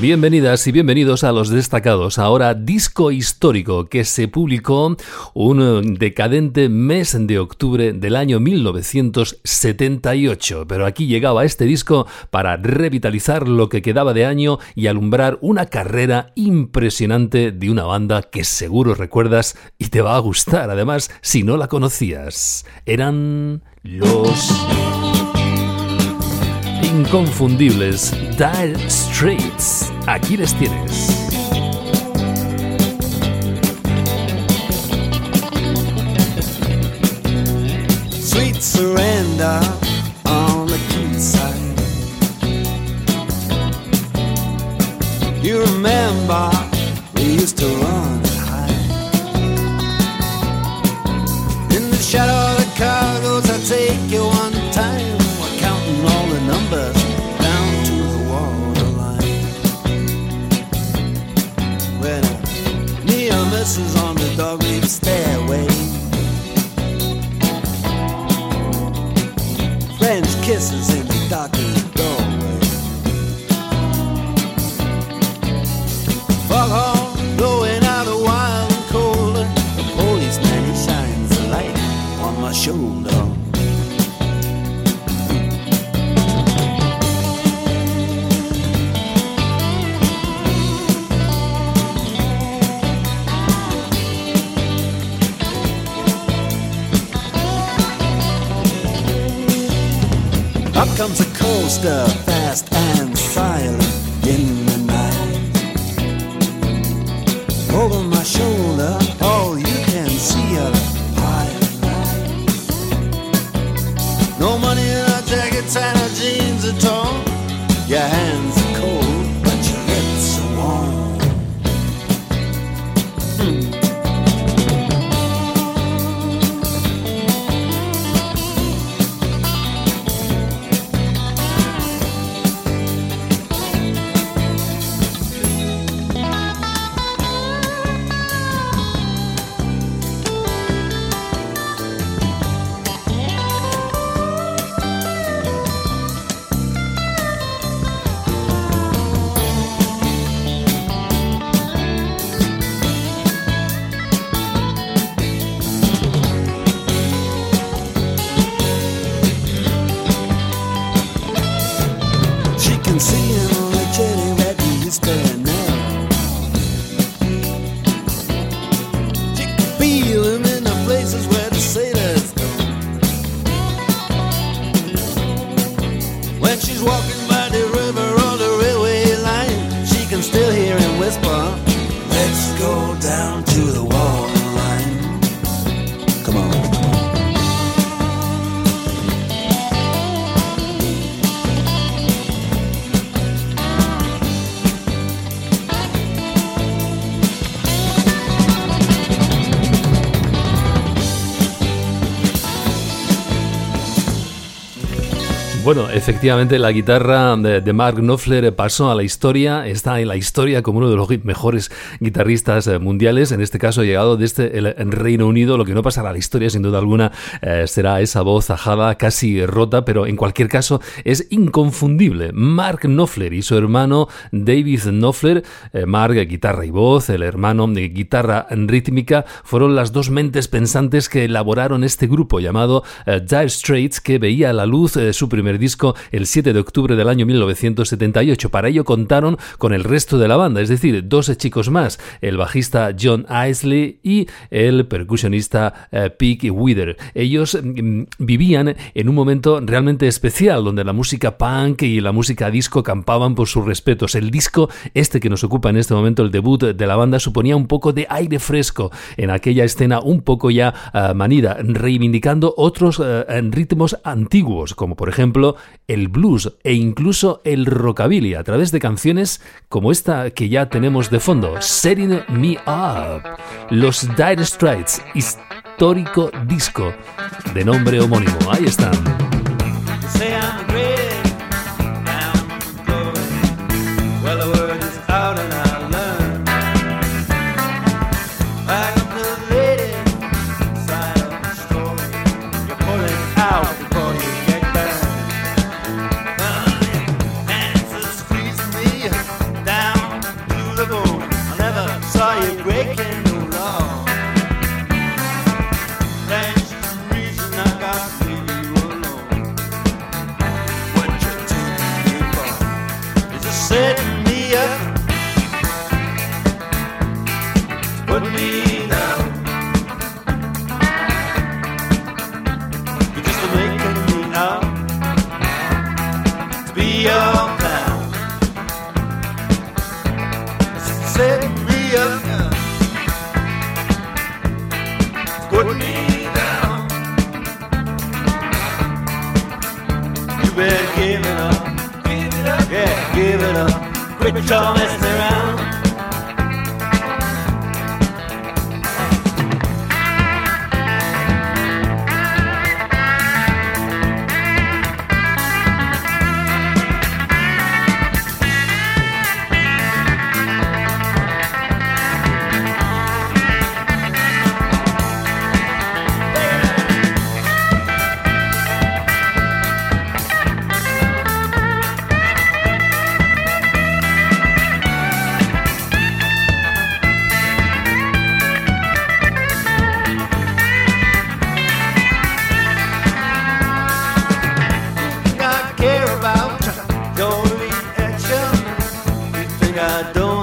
Bienvenidas y bienvenidos a los destacados. Ahora disco histórico que se publicó un decadente mes de octubre del año 1978. Pero aquí llegaba este disco para revitalizar lo que quedaba de año y alumbrar una carrera impresionante de una banda que seguro recuerdas y te va a gustar además si no la conocías. Eran los inconfundibles Dire Straits. Aquí les tienes. Fast and silent in the night. Over my shoulder, all you can see are the pipelines. No money Bueno, efectivamente la guitarra de, Mark Knopfler pasó a la historia, está en la historia como uno de los mejores guitarristas eh, mundiales, en este caso llegado desde el, Reino Unido, lo que no pasará a la historia sin duda alguna eh, será esa voz ajada, casi rota, pero en cualquier caso es inconfundible. Mark Knopfler y su hermano David Knopfler, eh, Mark guitarra y voz, el hermano de guitarra rítmica, fueron las dos mentes pensantes que elaboraron este grupo llamado eh, Dire Straits que veía a la luz su primer disco el 7 de octubre del año 1978. Para ello contaron con el resto de la banda, es decir, dos chicos más, el bajista John Isley y el percusionista eh, Wither. Ellos mm, vivían en un momento realmente especial donde la música punk y la música disco campaban por sus respetos. El disco, este que nos ocupa en este momento, el debut de la banda, suponía un poco de aire fresco en aquella escena un poco ya eh, manida, reivindicando otros eh, ritmos antiguos, como por ejemplo el blues e incluso el rockabilly, a través de canciones como esta que ya tenemos de fondo, Setting Me Up. Los Dire Straits, histórico disco de nombre homónimo. Ahí están. setting me up. Put me down. But Tom around.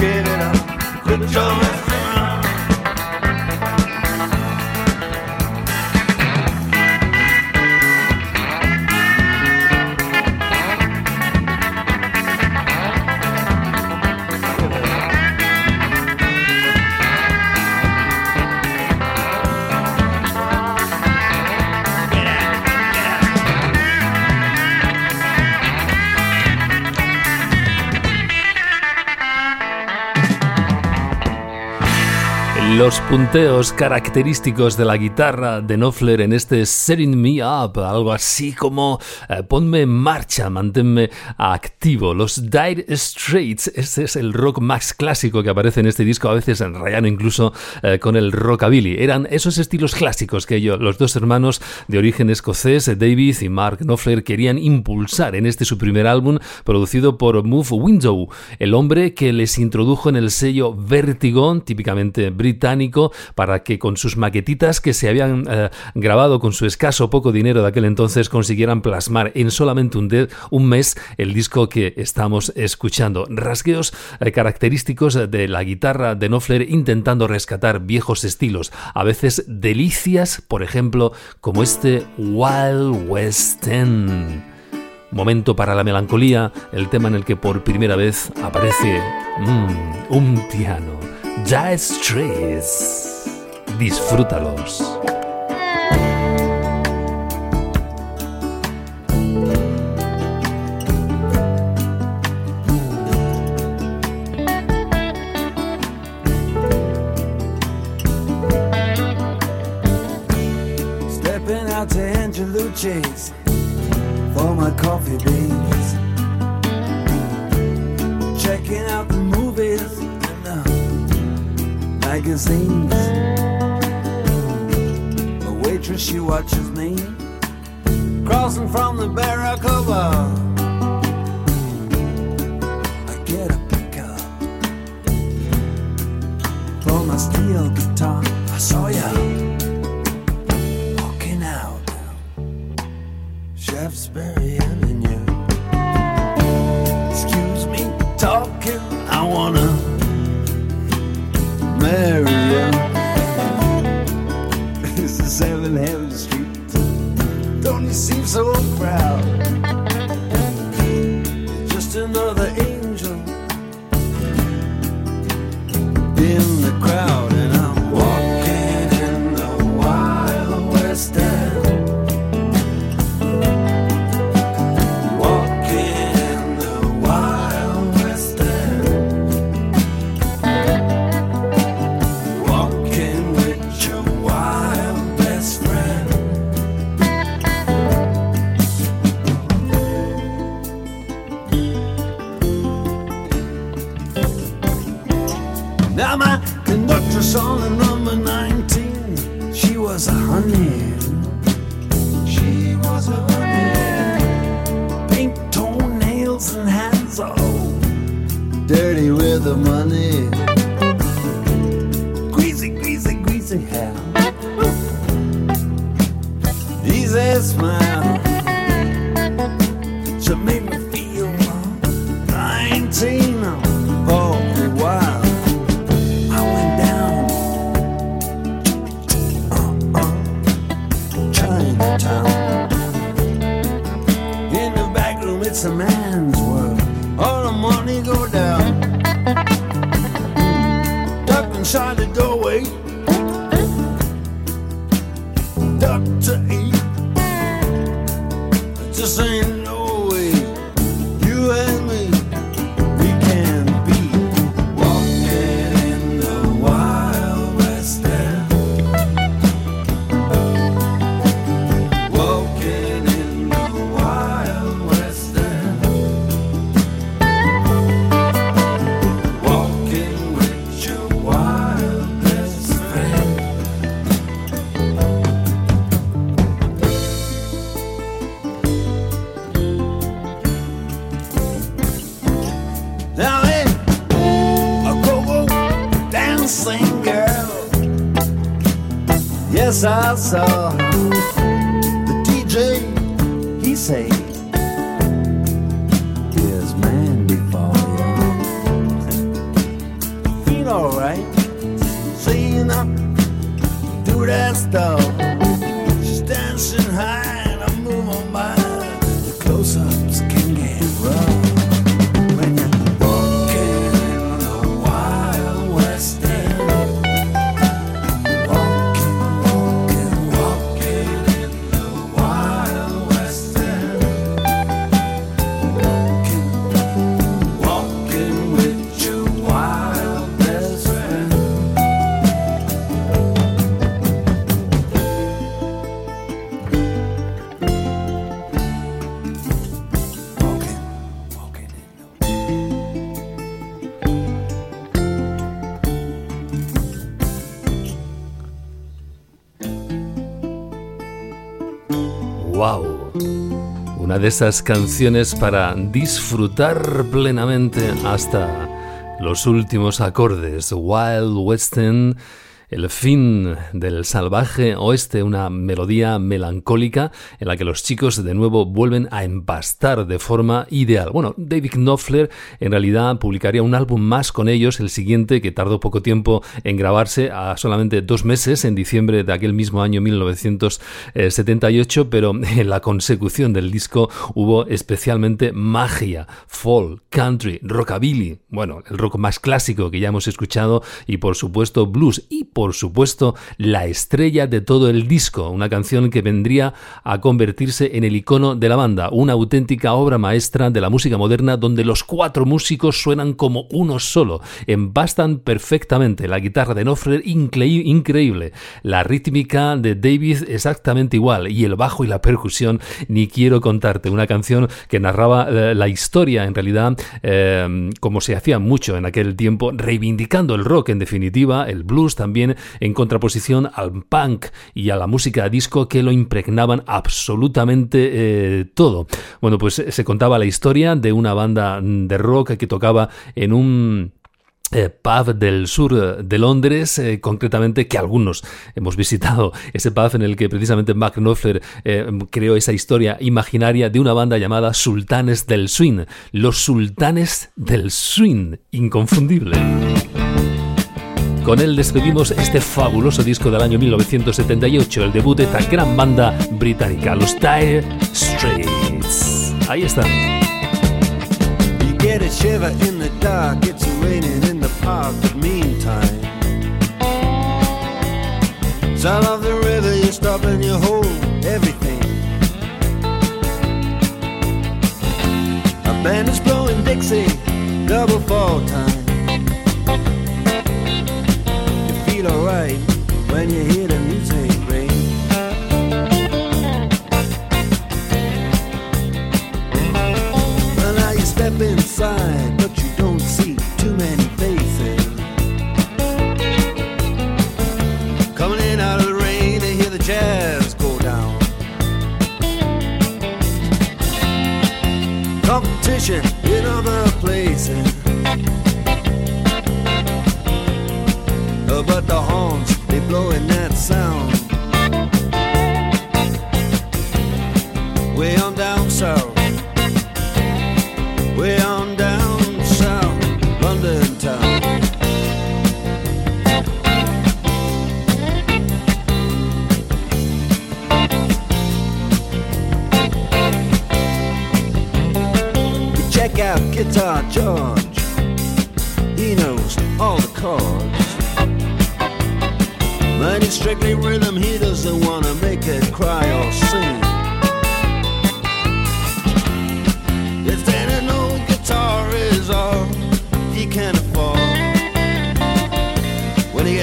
get it up. Quit your punteos característicos de la guitarra de Knopfler en este Setting Me Up, algo así como eh, ponme en marcha, manténme activo. Los Dire Straits, este es el rock más clásico que aparece en este disco, a veces en rayano incluso eh, con el rockabilly. Eran esos estilos clásicos que ellos, los dos hermanos de origen escocés, David y Mark Knopfler, querían impulsar en este su primer álbum producido por Move Window, el hombre que les introdujo en el sello Vertigo, típicamente británico para que con sus maquetitas que se habían eh, grabado con su escaso poco dinero de aquel entonces consiguieran plasmar en solamente un, mes el disco que estamos escuchando. Rasgueos eh, característicos de la guitarra de Knopfler intentando rescatar viejos estilos, a veces delicias, por ejemplo, como este Wild West End. Momento para la melancolía, el tema en el que por primera vez aparece mm, un piano. Dire Straits. Disfrútalos. Stepping out to Angelucci's for my coffee beans. Magazines. The waitress, she watches me crossing from the Barracuda. I get a pickup, throw my steel guitar. I saw ya walking out, Shaftesbury crowd. onion. She was a onion. Pink toenails and hands, oh. Dirty with the money. go down. Ducked inside the doorway. Yes, I saw the DJ. He say, de esas canciones para disfrutar plenamente hasta los últimos acordes. Wild Western el fin del salvaje oeste, una melodía melancólica en la que los chicos de nuevo vuelven a empastar de forma ideal. Bueno, David Knopfler en realidad publicaría un álbum más con ellos, el siguiente que tardó poco tiempo en grabarse, a solamente dos meses, en diciembre de aquel mismo año 1978, pero en la consecución del disco hubo especialmente magia, folk, country, rockabilly, bueno, el rock más clásico que ya hemos escuchado y por supuesto blues y por supuesto, la estrella de todo el disco, una canción que vendría a convertirse en el icono de la banda, una auténtica obra maestra de la música moderna donde los cuatro músicos suenan como uno solo, embastan perfectamente, la guitarra de Knopfler increíble, la rítmica de David exactamente igual y el bajo y la percusión ni quiero contarte, una canción que narraba eh, la historia en realidad eh, como se hacía mucho en aquel tiempo, reivindicando el rock en definitiva, el blues también en contraposición al punk y a la música disco que lo impregnaban absolutamente eh, todo. Bueno, pues se contaba la historia de una banda de rock que tocaba en un eh, pub del sur de Londres, eh, concretamente que algunos hemos visitado ese pub en el que precisamente Mark Knopfler eh, creó esa historia imaginaria de una banda llamada Sultanes del Swing, los Sultanes del Swing, inconfundible. Con él despedimos este fabuloso disco del año 1978, el debut de esta gran banda británica, los Dire Straits. Ahí everything. A band is blowing Dixie, double fall time. When you hear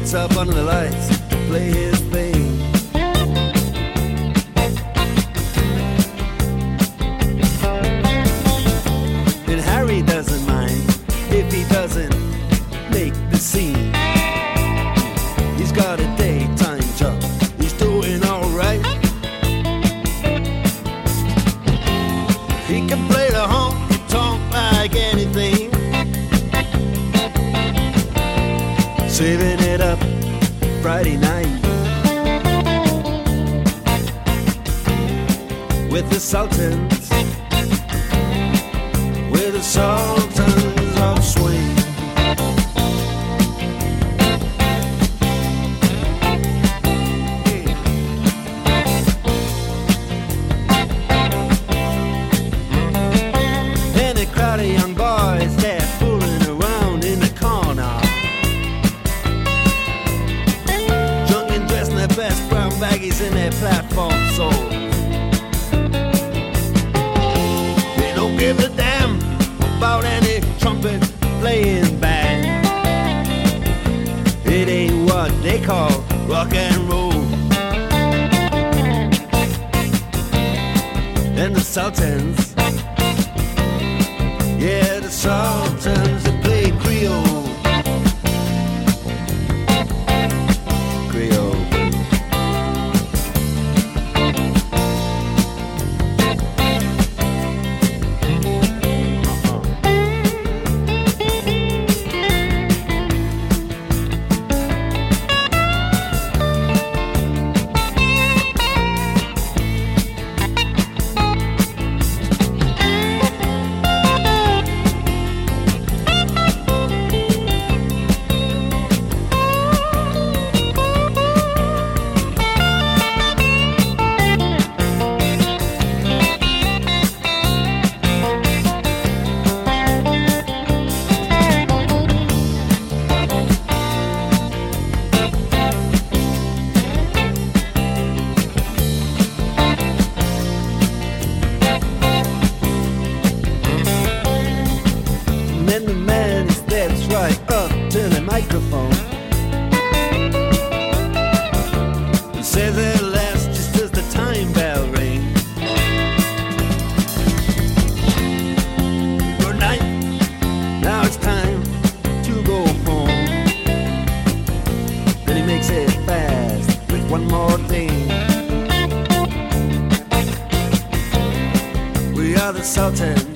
gets up under the lights to play his thing. Sultans, the Sultans.